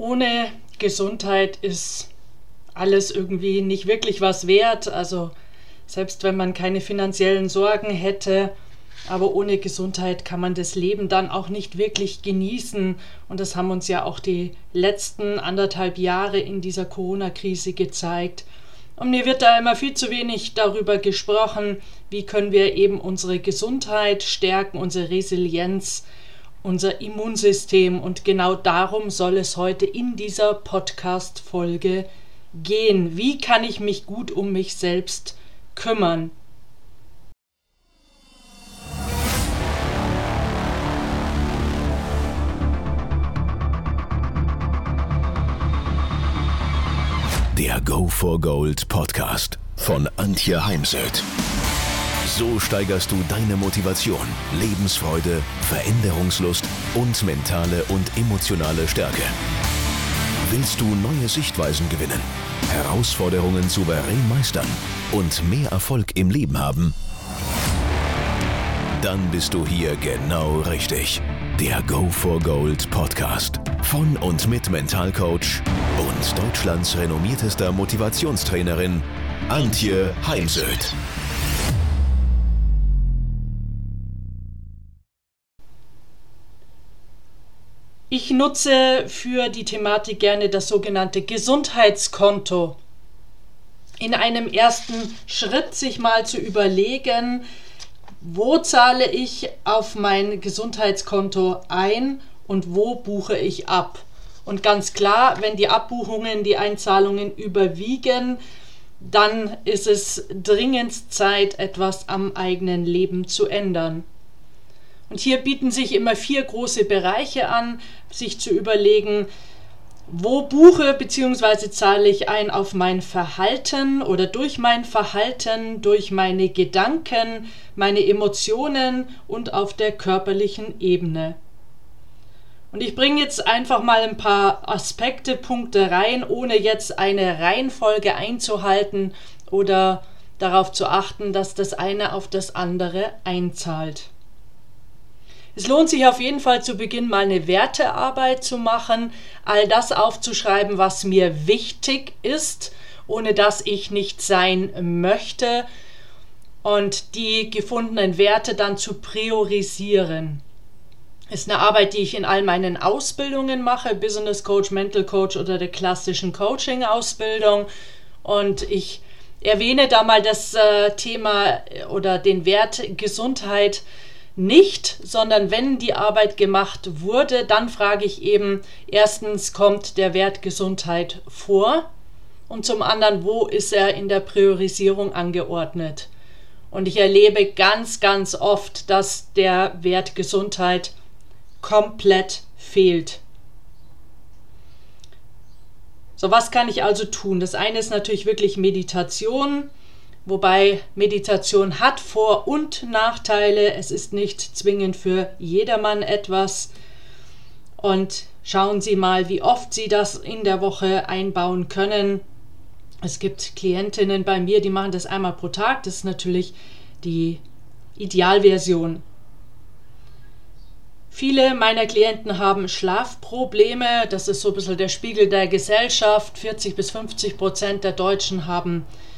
ohne Gesundheit ist alles irgendwie nicht wirklich was wert. Also selbst wenn man keine finanziellen Sorgen hätte, aber ohne Gesundheit kann man das Leben dann auch nicht wirklich genießen. Und das haben uns ja auch die letzten anderthalb Jahre in dieser Corona-Krise gezeigt. Und mir wird da immer viel zu wenig darüber gesprochen, wie können wir eben unsere Gesundheit stärken, unsere Resilienz, unser Immunsystem. Und genau darum soll es heute in dieser Podcast-Folge gehen. Wie kann ich mich gut um mich selbst kümmern? Der Go for Gold Podcast von Antje Heimsöth. So steigerst du deine Motivation, Lebensfreude, Veränderungslust und mentale und emotionale Stärke. Willst du neue Sichtweisen gewinnen, Herausforderungen souverän meistern und mehr Erfolg im Leben haben? Dann bist du hier genau richtig. Der Go for Gold Podcast von und mit Mentalcoach und Deutschlands renommiertester Motivationstrainerin Antje Heimsöth. Ich nutze für die Thematik gerne das sogenannte Gesundheitskonto. In einem ersten Schritt sich mal zu überlegen, wo zahle ich auf mein Gesundheitskonto ein und wo buche ich ab. Und ganz klar, wenn die Abbuchungen, die Einzahlungen überwiegen, dann ist es dringend Zeit, etwas am eigenen Leben zu ändern. Und hier bieten sich immer vier große Bereiche an, sich zu überlegen, wo buche bzw. zahle ich ein auf mein Verhalten oder durch mein Verhalten, durch meine Gedanken, meine Emotionen und auf der körperlichen Ebene. Und ich bringe jetzt einfach mal ein paar Aspekte, Punkte rein, ohne jetzt eine Reihenfolge einzuhalten oder darauf zu achten, dass das eine auf das andere einzahlt. Es lohnt sich auf jeden Fall zu Beginn mal eine Wertearbeit zu machen, all das aufzuschreiben, was mir wichtig ist, ohne dass ich nicht sein möchte und die gefundenen Werte dann zu priorisieren. Ist eine Arbeit, die ich in all meinen Ausbildungen mache, Business Coach, Mental Coach oder der klassischen Coaching-Ausbildung. Und ich erwähne da mal das äh, Thema oder den Wert Gesundheit nicht, sondern wenn die Arbeit gemacht wurde, dann frage ich eben, erstens kommt der Wert Gesundheit vor und zum anderen, wo ist er in der Priorisierung angeordnet. Und ich erlebe ganz, ganz oft, dass der Wert Gesundheit komplett fehlt. So, was kann ich also tun? Das eine ist natürlich wirklich Meditation wobei Meditation hat Vor- und Nachteile. Es ist nicht zwingend für jedermann etwas. Und schauen Sie mal, wie oft Sie das in der Woche einbauen können. Es gibt Klientinnen bei mir, die machen das einmal pro Tag. Das ist natürlich die Idealversion. Viele meiner Klienten haben Schlafprobleme. Das ist so ein bisschen der Spiegel der Gesellschaft. 40 bis 50 Prozent der Deutschen haben Schlafprobleme.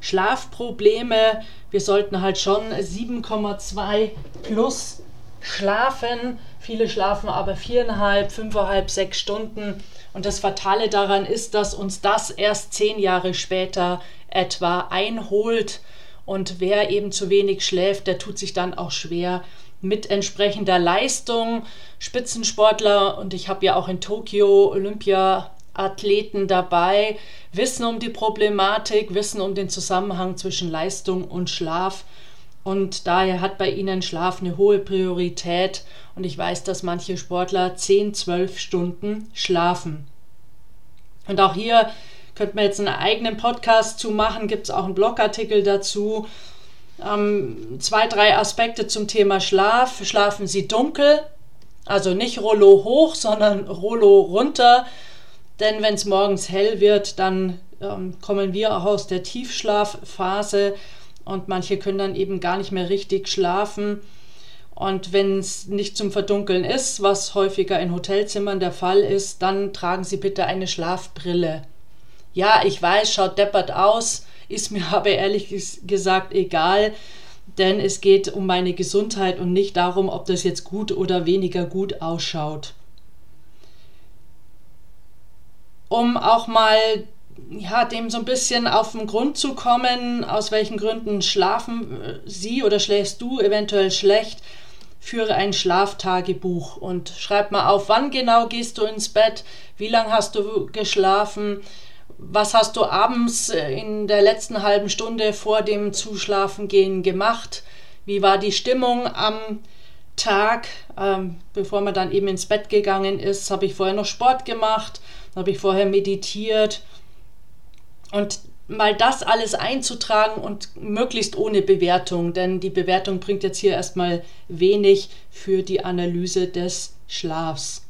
Wir sollten halt schon 7,2 plus schlafen. Viele schlafen aber viereinhalb, fünfeinhalb, sechs Stunden. Und das Fatale daran ist, dass uns das erst zehn Jahre später etwa einholt. Und wer eben zu wenig schläft, der tut sich dann auch schwer mit entsprechender Leistung. Spitzensportler, und ich habe ja auch in Tokio Olympia Athleten dabei, wissen um die Problematik, wissen um den Zusammenhang zwischen Leistung und Schlaf. Und daher hat bei ihnen Schlaf eine hohe Priorität. Und ich weiß, dass manche Sportler 10, 12 Stunden schlafen. Und auch hier könnte man jetzt einen eigenen Podcast zu machen, gibt es auch einen Blogartikel dazu. Ähm, zwei, drei Aspekte zum Thema Schlaf. Schlafen Sie dunkel, also nicht Rollo hoch, sondern Rollo runter. Denn wenn es morgens hell wird, dann ähm, kommen wir auch aus der Tiefschlafphase und manche können dann eben gar nicht mehr richtig schlafen. Und wenn es nicht zum Verdunkeln ist, was häufiger in Hotelzimmern der Fall ist, dann tragen Sie bitte eine Schlafbrille. Ja, ich weiß, schaut deppert aus, ist mir aber ehrlich gesagt egal, denn es geht um meine Gesundheit und nicht darum, ob das jetzt gut oder weniger gut ausschaut. Um auch mal ja, dem so ein bisschen auf den Grund zu kommen, aus welchen Gründen schlafen äh, Sie oder schläfst du eventuell schlecht, führe ein Schlaftagebuch und schreib mal auf, wann genau gehst du ins Bett, wie lange hast du geschlafen, was hast du abends äh, in der letzten halben Stunde vor dem Zuschlafengehen gemacht, wie war die Stimmung am Tag, ähm, bevor man dann eben ins Bett gegangen ist, habe ich vorher noch Sport gemacht, habe ich vorher meditiert und mal das alles einzutragen und möglichst ohne Bewertung, denn die Bewertung bringt jetzt hier erstmal wenig für die Analyse des Schlafs.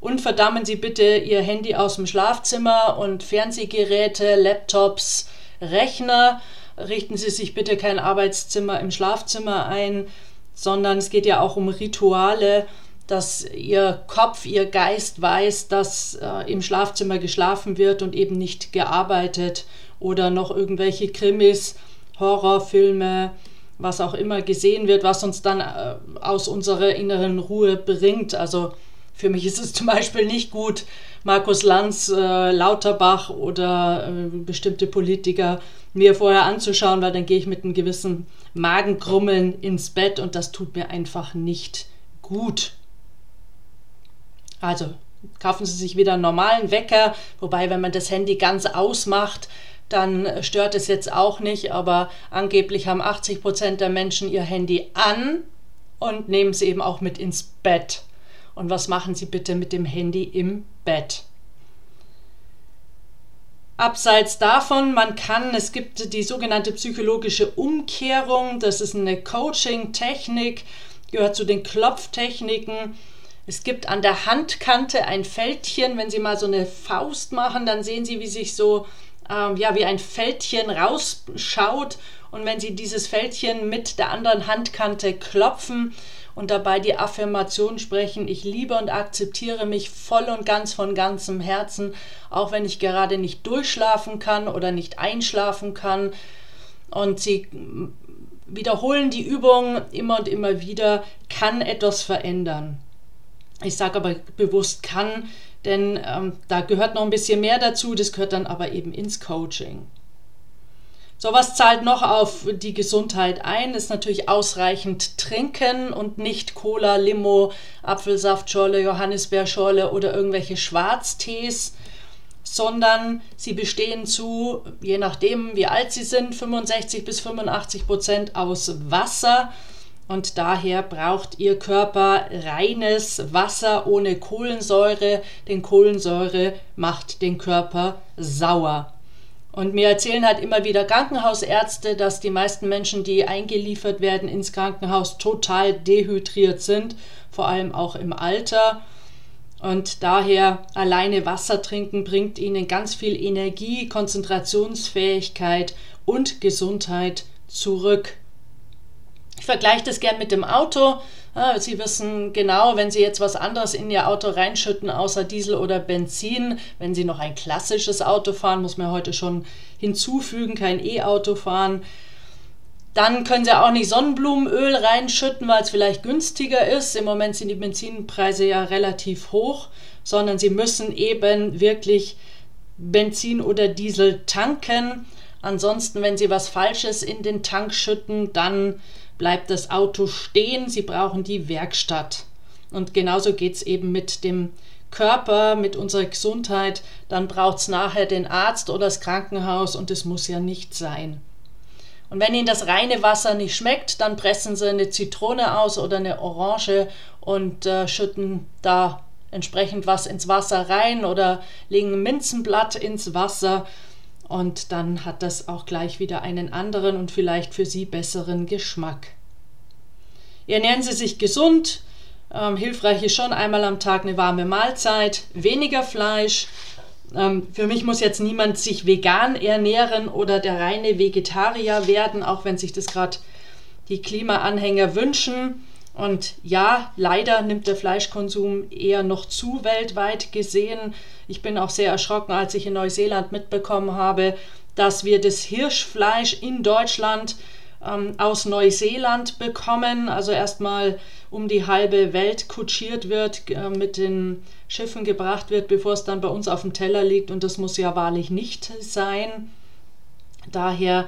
Und verdammen Sie bitte Ihr Handy aus dem Schlafzimmer und Fernsehgeräte, Laptops, Rechner. Richten Sie sich bitte kein Arbeitszimmer im Schlafzimmer ein, sondern es geht ja auch um Rituale dass ihr Kopf, ihr Geist weiß, dass äh, im Schlafzimmer geschlafen wird und eben nicht gearbeitet oder noch irgendwelche Krimis, Horrorfilme, was auch immer gesehen wird, was uns dann äh, aus unserer inneren Ruhe bringt. Also für mich ist es zum Beispiel nicht gut, Markus Lanz, äh, Lauterbach oder äh, bestimmte Politiker mir vorher anzuschauen, weil dann gehe ich mit einem gewissen Magenkrummeln ins Bett und das tut mir einfach nicht gut. Also kaufen Sie sich wieder einen normalen Wecker, wobei wenn man das Handy ganz ausmacht, dann stört es jetzt auch nicht, aber angeblich haben 80 Prozent der Menschen ihr Handy an und nehmen es eben auch mit ins Bett. Und was machen Sie bitte mit dem Handy im Bett? Abseits davon, man kann, es gibt die sogenannte psychologische Umkehrung, das ist eine Coaching-Technik, gehört zu den Klopftechniken es gibt an der Handkante ein Fältchen. Wenn Sie mal so eine Faust machen, dann sehen Sie, wie sich so ähm, ja, wie ein Fältchen rausschaut. Und wenn Sie dieses Fältchen mit der anderen Handkante klopfen und dabei die Affirmation sprechen, ich liebe und akzeptiere mich voll und ganz von ganzem Herzen, auch wenn ich gerade nicht durchschlafen kann oder nicht einschlafen kann. Und Sie wiederholen die Übung immer und immer wieder, kann etwas verändern. Ich sage aber bewusst kann, denn ähm, da gehört noch ein bisschen mehr dazu, das gehört dann aber eben ins Coaching. So was zahlt noch auf die Gesundheit ein, ist natürlich ausreichend trinken und nicht Cola, Limo, Apfelsaftschorle, Johannisbeerschorle oder irgendwelche Schwarztees, sondern sie bestehen zu, je nachdem wie alt sie sind, 65 bis 85 Prozent aus Wasser und daher braucht Ihr Körper reines Wasser ohne Kohlensäure, denn Kohlensäure macht den Körper sauer. Und mir erzählen halt immer wieder Krankenhausärzte, dass die meisten Menschen, die eingeliefert werden ins Krankenhaus, total dehydriert sind, vor allem auch im Alter. Und daher alleine Wasser trinken bringt ihnen ganz viel Energie, Konzentrationsfähigkeit und Gesundheit zurück. Ich vergleiche das gern mit dem Auto. Sie wissen genau, wenn Sie jetzt was anderes in Ihr Auto reinschütten, außer Diesel oder Benzin, wenn Sie noch ein klassisches Auto fahren, muss man heute schon hinzufügen, kein E-Auto fahren, dann können Sie auch nicht Sonnenblumenöl reinschütten, weil es vielleicht günstiger ist. Im Moment sind die Benzinpreise ja relativ hoch, sondern Sie müssen eben wirklich Benzin oder Diesel tanken. Ansonsten, wenn Sie was Falsches in den Tank schütten, dann bleibt das Auto stehen, sie brauchen die Werkstatt. Und genauso geht es eben mit dem Körper, mit unserer Gesundheit, dann braucht es nachher den Arzt oder das Krankenhaus und es muss ja nicht sein. Und wenn Ihnen das reine Wasser nicht schmeckt, dann pressen Sie eine Zitrone aus oder eine Orange und äh, schütten da entsprechend was ins Wasser rein oder legen ein Minzenblatt ins Wasser und dann hat das auch gleich wieder einen anderen und vielleicht für Sie besseren Geschmack. Ernähren Sie sich gesund. Ähm, hilfreich ist schon einmal am Tag eine warme Mahlzeit, weniger Fleisch. Ähm, für mich muss jetzt niemand sich vegan ernähren oder der reine Vegetarier werden, auch wenn sich das gerade die Klimaanhänger wünschen. Und ja, leider nimmt der Fleischkonsum eher noch zu weltweit gesehen. Ich bin auch sehr erschrocken, als ich in Neuseeland mitbekommen habe, dass wir das Hirschfleisch in Deutschland ähm, aus Neuseeland bekommen. Also erstmal um die halbe Welt kutschiert wird, äh, mit den Schiffen gebracht wird, bevor es dann bei uns auf dem Teller liegt. Und das muss ja wahrlich nicht sein. Daher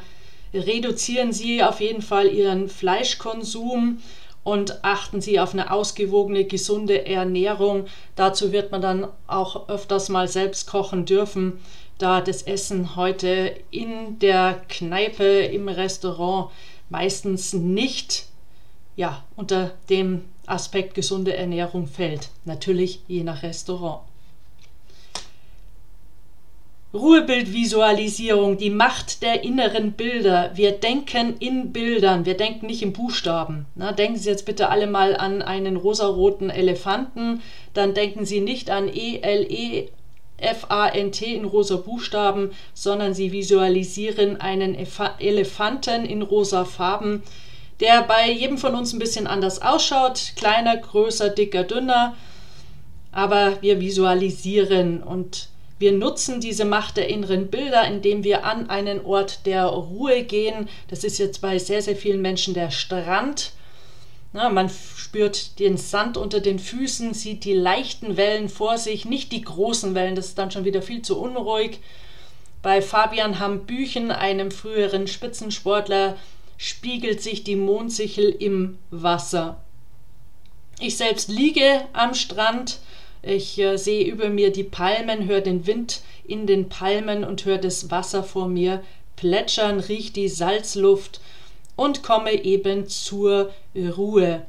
reduzieren Sie auf jeden Fall Ihren Fleischkonsum und achten Sie auf eine ausgewogene, gesunde Ernährung. Dazu wird man dann auch öfters mal selbst kochen dürfen, da das Essen heute in der Kneipe, im Restaurant meistens nicht ja, unter dem Aspekt gesunde Ernährung fällt. Natürlich je nach Restaurant. Ruhebildvisualisierung, die Macht der inneren Bilder. Wir denken in Bildern, wir denken nicht in Buchstaben. Na, denken Sie jetzt bitte alle mal an einen rosaroten Elefanten, dann denken Sie nicht an E-L-E. F-A-N-T in rosa Buchstaben, sondern sie visualisieren einen Elefanten in rosa Farben, der bei jedem von uns ein bisschen anders ausschaut. Kleiner, größer, dicker, dünner. Aber wir visualisieren und wir nutzen diese Macht der inneren Bilder, indem wir an einen Ort der Ruhe gehen. Das ist jetzt bei sehr, sehr vielen Menschen der Strand. Na, man spürt den Sand unter den Füßen, sieht die leichten Wellen vor sich, nicht die großen Wellen, das ist dann schon wieder viel zu unruhig. Bei Fabian Hambüchen, einem früheren Spitzensportler, spiegelt sich die Mondsichel im Wasser. Ich selbst liege am Strand, ich äh, sehe über mir die Palmen, höre den Wind in den Palmen und höre das Wasser vor mir plätschern, rieche die Salzluft und komme eben zur Ruhe.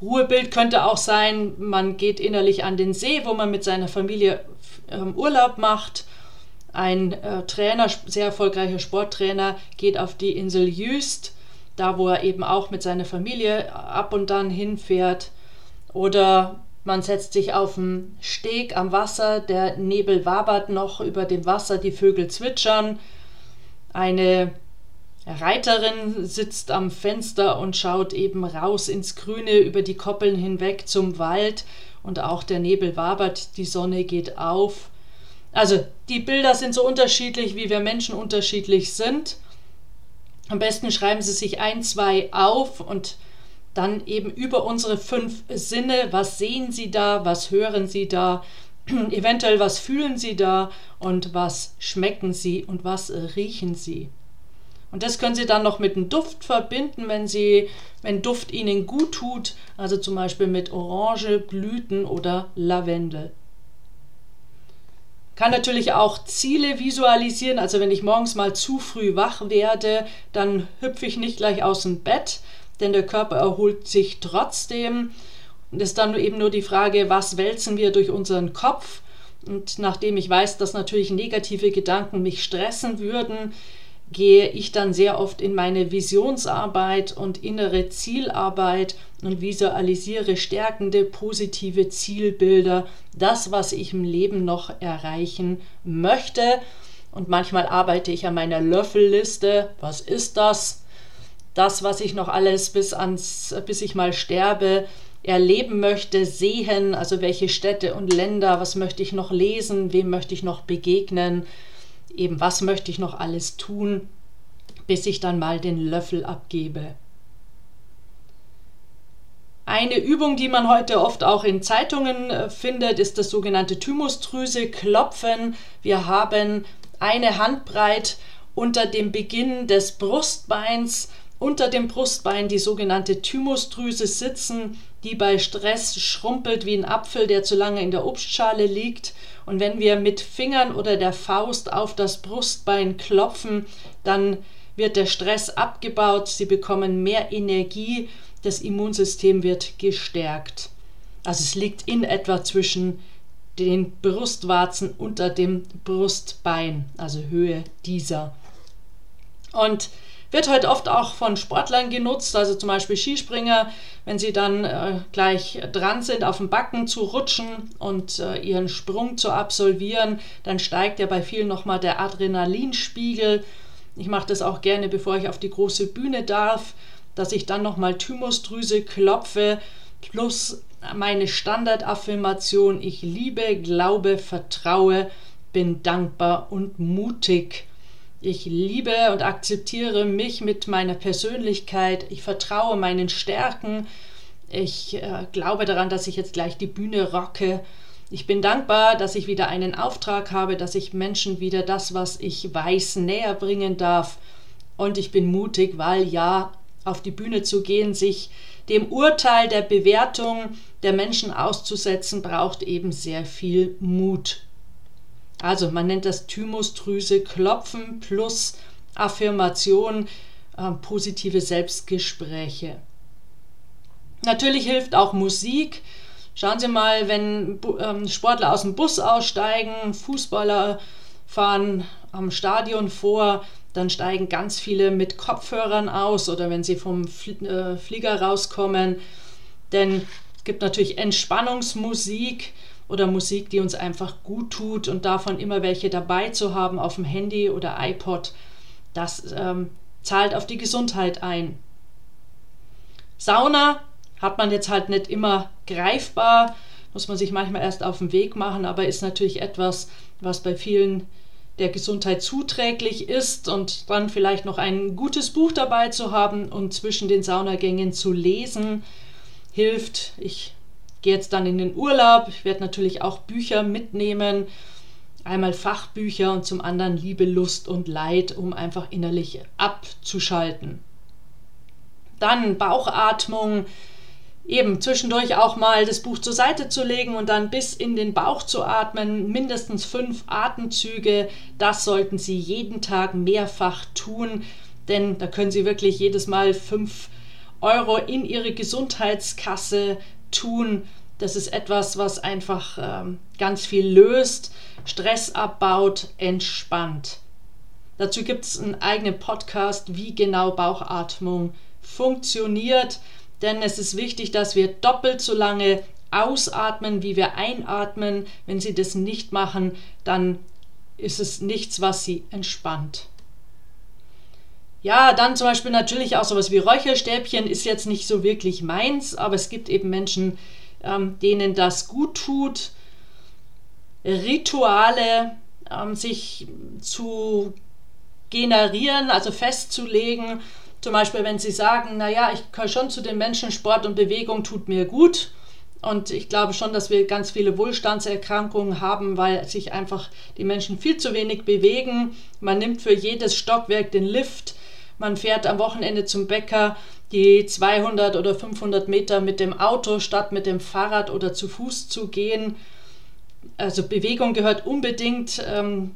Ruhebild könnte auch sein, man geht innerlich an den See, wo man mit seiner Familie äh, Urlaub macht. Ein äh, Trainer, sehr erfolgreicher Sporttrainer, geht auf die Insel Jüst, da wo er eben auch mit seiner Familie ab und dann hinfährt. Oder man setzt sich auf den Steg am Wasser, der Nebel wabert noch über dem Wasser, die Vögel zwitschern. Eine Reiterin sitzt am Fenster und schaut eben raus ins Grüne über die Koppeln hinweg zum Wald und auch der Nebel wabert, die Sonne geht auf. Also die Bilder sind so unterschiedlich, wie wir Menschen unterschiedlich sind. Am besten schreiben Sie sich ein, zwei auf und dann eben über unsere fünf Sinne, was sehen Sie da, was hören Sie da, eventuell was fühlen Sie da? Und was schmecken Sie? Und was riechen Sie. Und das können Sie dann noch mit einem Duft verbinden, wenn Sie, wenn Duft Ihnen gut tut, also zum Beispiel mit Orange, Blüten oder Lavendel. Kann natürlich auch Ziele visualisieren, also wenn ich morgens mal zu früh wach werde, dann hüpfe ich nicht gleich aus dem Bett, denn der Körper erholt sich trotzdem. Und es ist dann eben nur die Frage, was wälzen wir durch unseren Kopf? Und nachdem ich weiß, dass natürlich negative Gedanken mich stressen würden, gehe ich dann sehr oft in meine Visionsarbeit und innere Zielarbeit und visualisiere stärkende, positive Zielbilder, das, was ich im Leben noch erreichen möchte. Und manchmal arbeite ich an meiner Löffelliste. Was ist das? Das, was ich noch alles bis ans, bis ich mal sterbe, erleben möchte, sehen, also welche Städte und Länder, was möchte ich noch lesen, wem möchte ich noch begegnen, eben was möchte ich noch alles tun, bis ich dann mal den Löffel abgebe. Eine Übung, die man heute oft auch in Zeitungen äh, findet, ist das sogenannte Thymusdrüse klopfen. Wir haben eine Handbreit unter dem Beginn des Brustbeins unter dem Brustbein die sogenannte Thymusdrüse sitzen, die bei Stress schrumpelt wie ein Apfel, der zu lange in der Obstschale liegt. Und wenn wir mit Fingern oder der Faust auf das Brustbein klopfen, dann wird der Stress abgebaut, sie bekommen mehr Energie, das Immunsystem wird gestärkt. Also es liegt in etwa zwischen den Brustwarzen unter dem Brustbein, also Höhe dieser. Und wird heute oft auch von Sportlern genutzt, also zum Beispiel Skispringer, wenn sie dann äh, gleich dran sind, auf dem Backen zu rutschen und äh, ihren Sprung zu absolvieren, dann steigt ja bei vielen nochmal der Adrenalinspiegel. Ich mache das auch gerne, bevor ich auf die große Bühne darf. dass ich dann nochmal Thymusdrüse klopfe, plus meine Standardaffirmation, ich liebe, glaube, vertraue, bin dankbar und mutig. Ich liebe und akzeptiere mich mit meiner Persönlichkeit. Ich vertraue meinen Stärken. Ich äh, glaube daran, dass ich jetzt gleich die Bühne rocke. Ich bin dankbar, dass ich wieder einen Auftrag habe, dass ich Menschen wieder das, was ich weiß, näher bringen darf. Und ich bin mutig, weil ja, auf die Bühne zu gehen, sich dem Urteil der Bewertung der Menschen auszusetzen, braucht eben sehr viel Mut. Also man nennt das Thymusdrüse Klopfen plus Affirmation, äh, positive Selbstgespräche. Natürlich hilft auch Musik. Schauen Sie mal, wenn ähm, Sportler aus dem Bus aussteigen, Fußballer fahren am Stadion vor, dann steigen ganz viele mit Kopfhörern aus oder wenn sie vom äh, Flieger rauskommen. Denn es gibt natürlich Entspannungsmusik oder Musik, die uns einfach gut tut und davon immer welche dabei zu haben auf dem Handy oder iPod, das ähm, zahlt auf die Gesundheit ein. Sauna hat man jetzt halt nicht immer greifbar, muss man sich manchmal erst auf den Weg machen, aber ist natürlich etwas, was bei vielen der Gesundheit zuträglich ist und dann vielleicht noch ein gutes Buch dabei zu haben und zwischen den Saunagängen zu lesen, hilft. Ich gehe jetzt dann in den Urlaub, ich werde natürlich auch Bücher mitnehmen, einmal Fachbücher und zum anderen Liebe, Lust und Leid, um einfach innerlich abzuschalten. Dann Bauchatmung, eben zwischendurch auch mal das Buch zur Seite zu legen und dann bis in den Bauch zu atmen, mindestens fünf Atemzüge, das sollten Sie jeden Tag mehrfach tun, denn da können Sie wirklich jedes Mal fünf Euro in Ihre Gesundheitskasse tun. Das ist etwas, was einfach ähm, ganz viel löst, Stress abbaut, entspannt. Dazu gibt es einen eigenen Podcast, wie genau Bauchatmung funktioniert denn es ist wichtig, dass wir doppelt so lange ausatmen, wie wir einatmen. Wenn Sie das nicht machen, dann ist es nichts, was Sie entspannt. Ja, dann zum Beispiel natürlich auch sowas wie Räucherstäbchen ist jetzt nicht so wirklich meins, aber es gibt eben Menschen, ähm, denen das gut tut. Rituale, ähm, sich zu generieren, also festzulegen, zum Beispiel, wenn Sie sagen, naja, ich gehöre schon zu den Menschen, Sport und Bewegung tut mir gut. Und ich glaube schon, dass wir ganz viele Wohlstandserkrankungen haben, weil sich einfach die Menschen viel zu wenig bewegen. Man nimmt für jedes Stockwerk den Lift. Man fährt am Wochenende zum Bäcker die 200 oder 500 Meter mit dem Auto statt mit dem Fahrrad oder zu Fuß zu gehen. Also Bewegung gehört unbedingt ähm,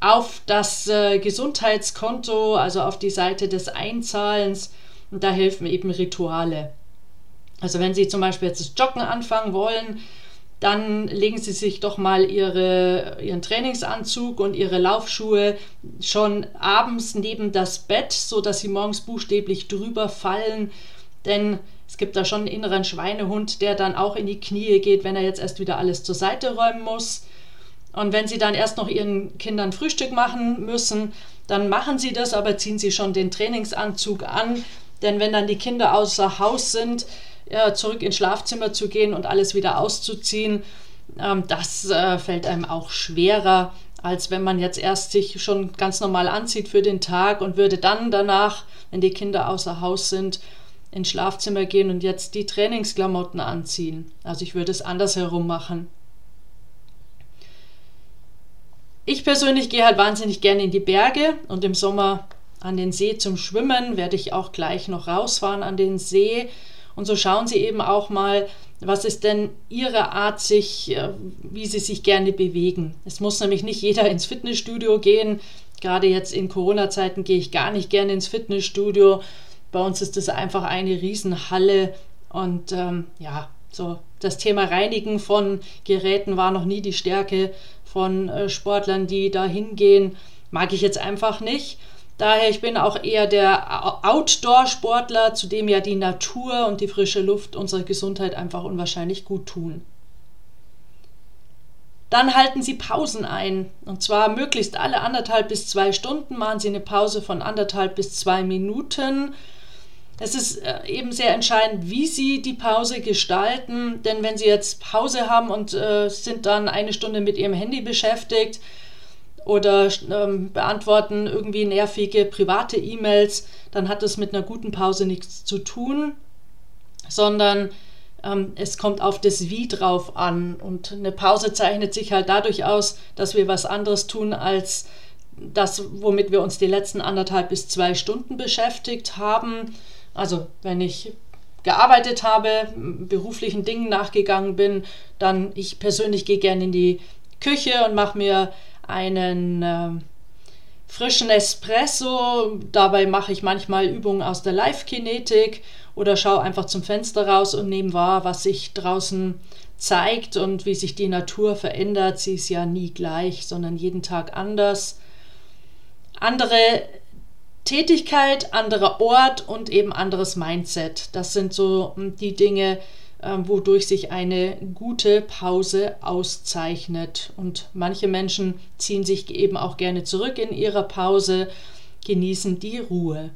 auf das äh, Gesundheitskonto, also auf die Seite des Einzahlens. Und da helfen eben Rituale. Also wenn Sie zum Beispiel jetzt das Joggen anfangen wollen, dann legen Sie sich doch mal ihre, Ihren Trainingsanzug und Ihre Laufschuhe schon abends neben das Bett, sodass Sie morgens buchstäblich drüber fallen. Denn es gibt da schon einen inneren Schweinehund, der dann auch in die Knie geht, wenn er jetzt erst wieder alles zur Seite räumen muss. Und wenn Sie dann erst noch Ihren Kindern Frühstück machen müssen, dann machen Sie das, aber ziehen Sie schon den Trainingsanzug an. Denn wenn dann die Kinder außer Haus sind, ja, zurück ins Schlafzimmer zu gehen und alles wieder auszuziehen, ähm, das äh, fällt einem auch schwerer, als wenn man jetzt erst sich schon ganz normal anzieht für den Tag und würde dann danach, wenn die Kinder außer Haus sind, ins Schlafzimmer gehen und jetzt die Trainingsklamotten anziehen. Also ich würde es andersherum machen. Ich persönlich gehe halt wahnsinnig gerne in die Berge und im Sommer an den See zum Schwimmen werde ich auch gleich noch rausfahren an den See. Und so schauen Sie eben auch mal, was ist denn Ihre Art, sich, äh, wie Sie sich gerne bewegen. Es muss nämlich nicht jeder ins Fitnessstudio gehen. Gerade jetzt in Corona-Zeiten gehe ich gar nicht gerne ins Fitnessstudio. Bei uns ist das einfach eine Riesenhalle und ähm, ja, so das Thema Reinigen von Geräten war noch nie die Stärke von äh, Sportlern, die da hingehen, mag ich jetzt einfach nicht. Daher, ich bin auch eher der Outdoor-Sportler, zu dem ja die Natur und die frische Luft unserer Gesundheit einfach unwahrscheinlich gut tun. Dann halten Sie Pausen ein. Und zwar möglichst alle anderthalb bis zwei Stunden machen Sie eine Pause von anderthalb bis zwei Minuten. es ist äh, eben sehr entscheidend, wie Sie die Pause gestalten, denn wenn Sie jetzt Pause haben und äh, sind dann eine Stunde mit Ihrem Handy beschäftigt oder ähm, beantworten irgendwie nervige private E-Mails, dann hat das mit einer guten Pause nichts zu tun, sondern ähm, es kommt auf das Wie drauf an. Und eine Pause zeichnet sich halt dadurch aus, dass wir was anderes tun als das, womit wir uns die letzten anderthalb bis zwei Stunden beschäftigt haben also wenn ich gearbeitet habe, beruflichen Dingen nachgegangen bin, dann ich persönlich gehe gerne in die Küche und mache mir einen äh, frischen Espresso. Dabei mache ich manchmal Übungen aus der Live-Kinetik oder schaue einfach zum Fenster raus und nehme wahr, was sich draußen zeigt und wie sich die Natur verändert. Sie ist ja nie gleich, sondern jeden Tag anders. Andere Tätigkeit, anderer Ort und eben anderes Mindset. Das sind so hm, die Dinge, ähm, wodurch sich eine gute Pause auszeichnet. Und manche Menschen ziehen sich eben auch gerne zurück in ihrer Pause, genießen die Ruhe.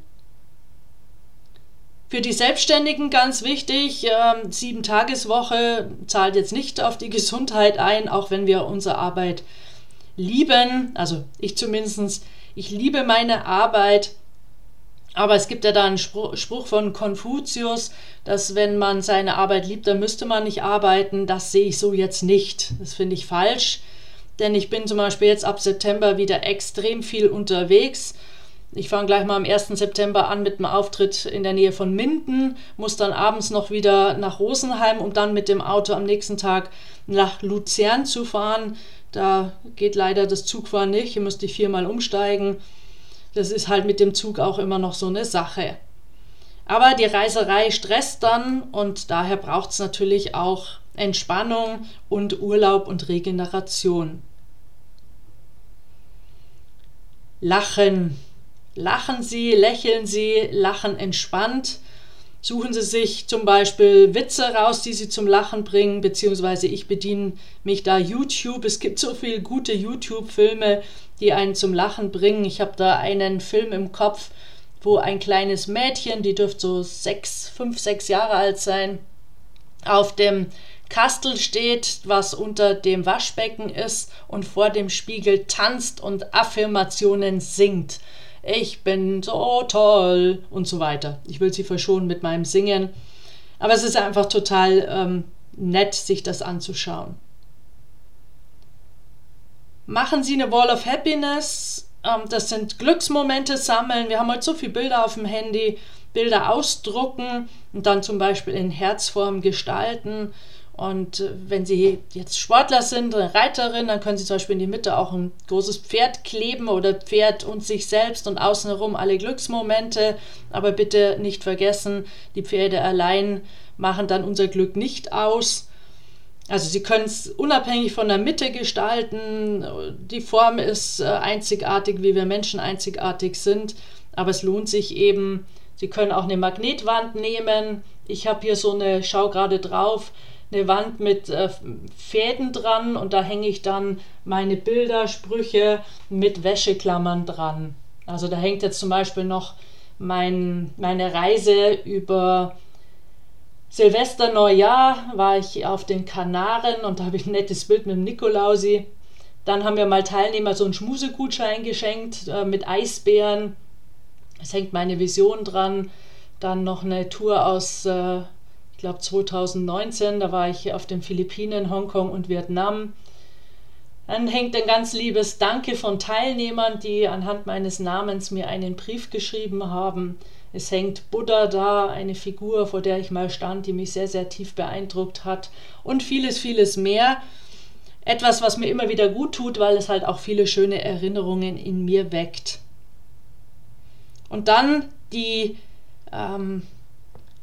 Für die Selbstständigen ganz wichtig, ähm, sieben Tageswoche zahlt jetzt nicht auf die Gesundheit ein, auch wenn wir unsere Arbeit lieben. Also ich zumindest, ich liebe meine Arbeit, aber es gibt ja da einen Spruch von Konfuzius, dass wenn man seine Arbeit liebt, dann müsste man nicht arbeiten. Das sehe ich so jetzt nicht. Das finde ich falsch. Denn ich bin zum Beispiel jetzt ab September wieder extrem viel unterwegs. Ich fange gleich mal am 1. September an mit einem Auftritt in der Nähe von Minden, muss dann abends noch wieder nach Rosenheim, um dann mit dem Auto am nächsten Tag nach Luzern zu fahren. Da geht leider das Zugfahren nicht, hier müsste ich viermal umsteigen. Das ist halt mit dem Zug auch immer noch so eine Sache. Aber die Reiserei stresst dann und daher braucht es natürlich auch Entspannung und Urlaub und Regeneration. Lachen. Lachen Sie, lächeln Sie, lachen entspannt. Suchen Sie sich zum Beispiel Witze raus, die Sie zum Lachen bringen, beziehungsweise ich bediene mich da YouTube. Es gibt so viele gute YouTube-Filme, die einen zum Lachen bringen. Ich habe da einen Film im Kopf, wo ein kleines Mädchen, die dürfte so sechs, fünf, sechs Jahre alt sein, auf dem Kastel steht, was unter dem Waschbecken ist und vor dem Spiegel tanzt und Affirmationen singt ich bin so toll und so weiter. Ich will sie verschonen mit meinem Singen. Aber es ist einfach total ähm, nett, sich das anzuschauen. Machen Sie eine Wall of Happiness. Ähm, das sind Glücksmomente sammeln. Wir haben heute so viele Bilder auf dem Handy. Bilder ausdrucken und dann zum Beispiel in Herzform gestalten und äh, wenn Sie jetzt Sportler sind, Reiterin, dann können Sie zum Beispiel in die Mitte auch ein großes Pferd kleben oder Pferd und sich selbst und außenrum alle Glücksmomente. Aber bitte nicht vergessen, die Pferde allein machen dann unser Glück nicht aus. Also Sie können es unabhängig von der Mitte gestalten. Die Form ist äh, einzigartig, wie wir Menschen einzigartig sind. Aber es lohnt sich eben. Sie können auch eine Magnetwand nehmen. Ich habe hier so eine, schau gerade drauf, eine Wand mit äh, Fäden dran und da hänge ich dann meine Bilder, Sprüche mit Wäscheklammern dran. Also da hängt jetzt zum Beispiel noch mein, meine Reise über Silvester, Neujahr, war ich auf den Kanaren und da habe ich ein nettes Bild mit dem Nikolausi. Dann haben wir mal Teilnehmer so einen Schmusegutschein geschenkt äh, mit Eisbären. Es hängt meine Vision dran. Dann noch eine Tour aus äh, glaube 2019, da war ich auf den Philippinen, Hongkong und Vietnam. Dann hängt ein ganz liebes Danke von Teilnehmern, die anhand meines Namens mir einen Brief geschrieben haben. Es hängt Buddha da, eine Figur, vor der ich mal stand, die mich sehr, sehr tief beeindruckt hat und vieles, vieles mehr. Etwas, was mir immer wieder gut tut, weil es halt auch viele schöne Erinnerungen in mir weckt. Und dann die ähm,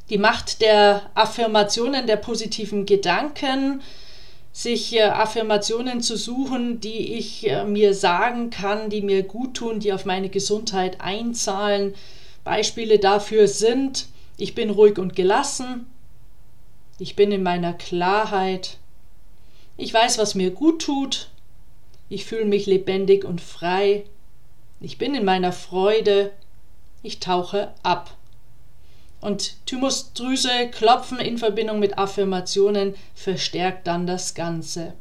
die Macht der Affirmationen, der positiven Gedanken, sich äh, Affirmationen zu suchen, die ich äh, mir sagen kann, die mir gut tun, die auf meine Gesundheit einzahlen. Beispiele dafür sind, ich bin ruhig und gelassen, ich bin in meiner Klarheit, ich weiß, was mir gut tut, ich fühle mich lebendig und frei, ich bin in meiner Freude, ich tauche ab. Und Thymusdrüse klopfen in Verbindung mit Affirmationen verstärkt dann das Ganze.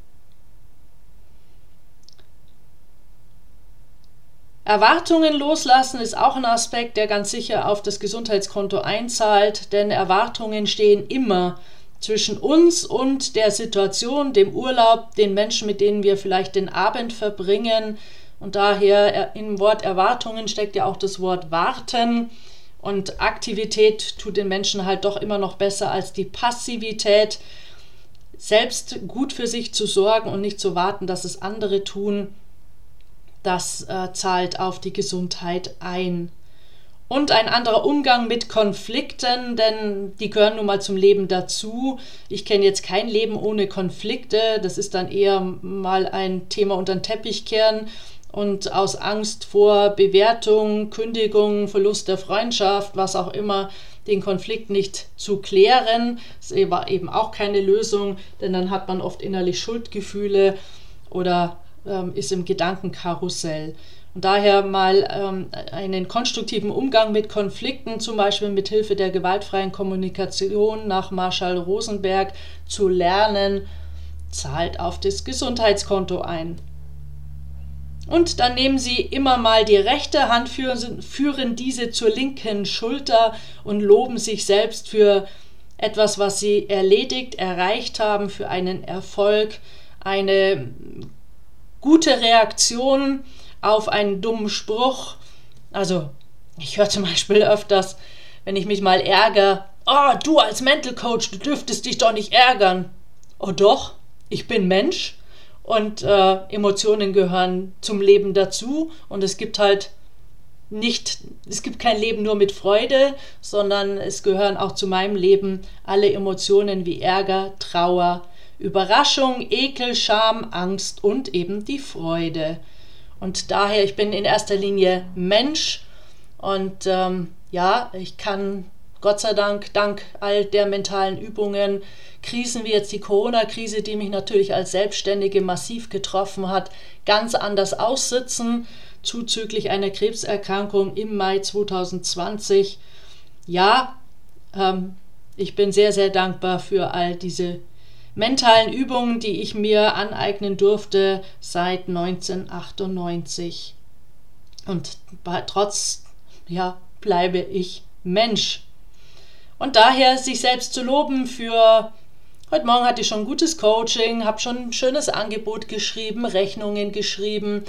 Erwartungen loslassen ist auch ein Aspekt, der ganz sicher auf das Gesundheitskonto einzahlt, denn Erwartungen stehen immer zwischen uns und der Situation, dem Urlaub, den Menschen, mit denen wir vielleicht den Abend verbringen. Und daher im Wort Erwartungen steckt ja auch das Wort warten. Und Aktivität tut den Menschen halt doch immer noch besser als die Passivität. Selbst gut für sich zu sorgen und nicht zu warten, dass es andere tun, das äh, zahlt auf die Gesundheit ein. Und ein anderer Umgang mit Konflikten, denn die gehören nun mal zum Leben dazu. Ich kenne jetzt kein Leben ohne Konflikte. Das ist dann eher mal ein Thema unter den Teppich kehren und aus Angst vor Bewertung, Kündigung, Verlust der Freundschaft, was auch immer, den Konflikt nicht zu klären. Das war eben auch keine Lösung, denn dann hat man oft innerlich Schuldgefühle oder ähm, ist im Gedankenkarussell. Und daher mal ähm, einen konstruktiven Umgang mit Konflikten, zum Beispiel mit Hilfe der gewaltfreien Kommunikation nach Marshall Rosenberg zu lernen, zahlt auf das Gesundheitskonto ein. Und dann nehmen Sie immer mal die rechte Hand, führen, führen diese zur linken Schulter und loben sich selbst für etwas, was Sie erledigt, erreicht haben, für einen Erfolg, eine gute Reaktion auf einen dummen Spruch. Also, ich höre zum Beispiel öfters, wenn ich mich mal ärgere, oh, du als Mental Coach, du dürftest dich doch nicht ärgern. Oh doch, ich bin Mensch und äh, Emotionen gehören zum Leben dazu und es gibt halt nicht, es gibt kein Leben nur mit Freude, sondern es gehören auch zu meinem Leben alle Emotionen wie Ärger, Trauer, Überraschung, Ekel, Scham, Angst und eben die Freude. Und daher, ich bin in erster Linie Mensch und ähm, ja, ich kann Gott sei Dank, dank all der mentalen Übungen, Krisen wie jetzt die Corona-Krise, die mich natürlich als Selbstständige massiv getroffen hat, ganz anders aussitzen, zuzüglich einer Krebserkrankung im Mai 2020. Ja, ähm, ich bin sehr, sehr dankbar für all diese mentalen Übungen, die ich mir aneignen durfte seit 1998. Und trotz, ja, bleibe ich Mensch. Und daher sich selbst zu loben für Heute Morgen hatte ich schon gutes Coaching, habe schon ein schönes Angebot geschrieben, Rechnungen geschrieben,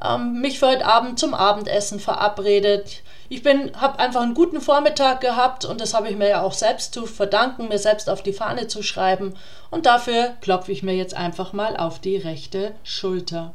ähm, mich für heute Abend zum Abendessen verabredet. Ich habe einfach einen guten Vormittag gehabt und das habe ich mir ja auch selbst zu verdanken, mir selbst auf die Fahne zu schreiben. Und dafür klopfe ich mir jetzt einfach mal auf die rechte Schulter.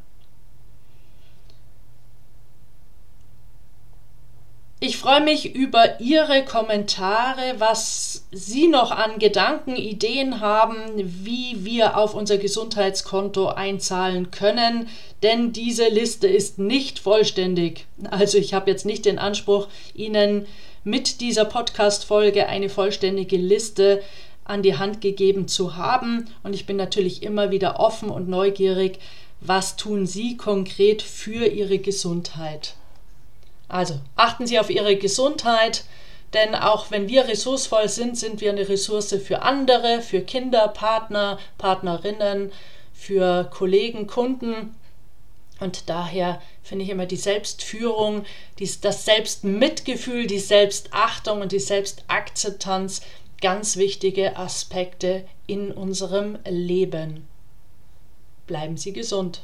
Ich freue mich über Ihre Kommentare, was Sie noch an Gedanken, Ideen haben, wie wir auf unser Gesundheitskonto einzahlen können, denn diese Liste ist nicht vollständig. Also ich habe jetzt nicht den Anspruch, Ihnen mit dieser Podcast-Folge eine vollständige Liste an die Hand gegeben zu haben und ich bin natürlich immer wieder offen und neugierig, was tun Sie konkret für Ihre Gesundheit. Also achten Sie auf Ihre Gesundheit, denn auch wenn wir ressourcevoll sind, sind wir eine Ressource für andere, für Kinder, Partner, Partnerinnen, für Kollegen, Kunden. Und daher finde ich immer die Selbstführung, das Selbstmitgefühl, die Selbstachtung und die Selbstakzeptanz ganz wichtige Aspekte in unserem Leben. Bleiben Sie gesund.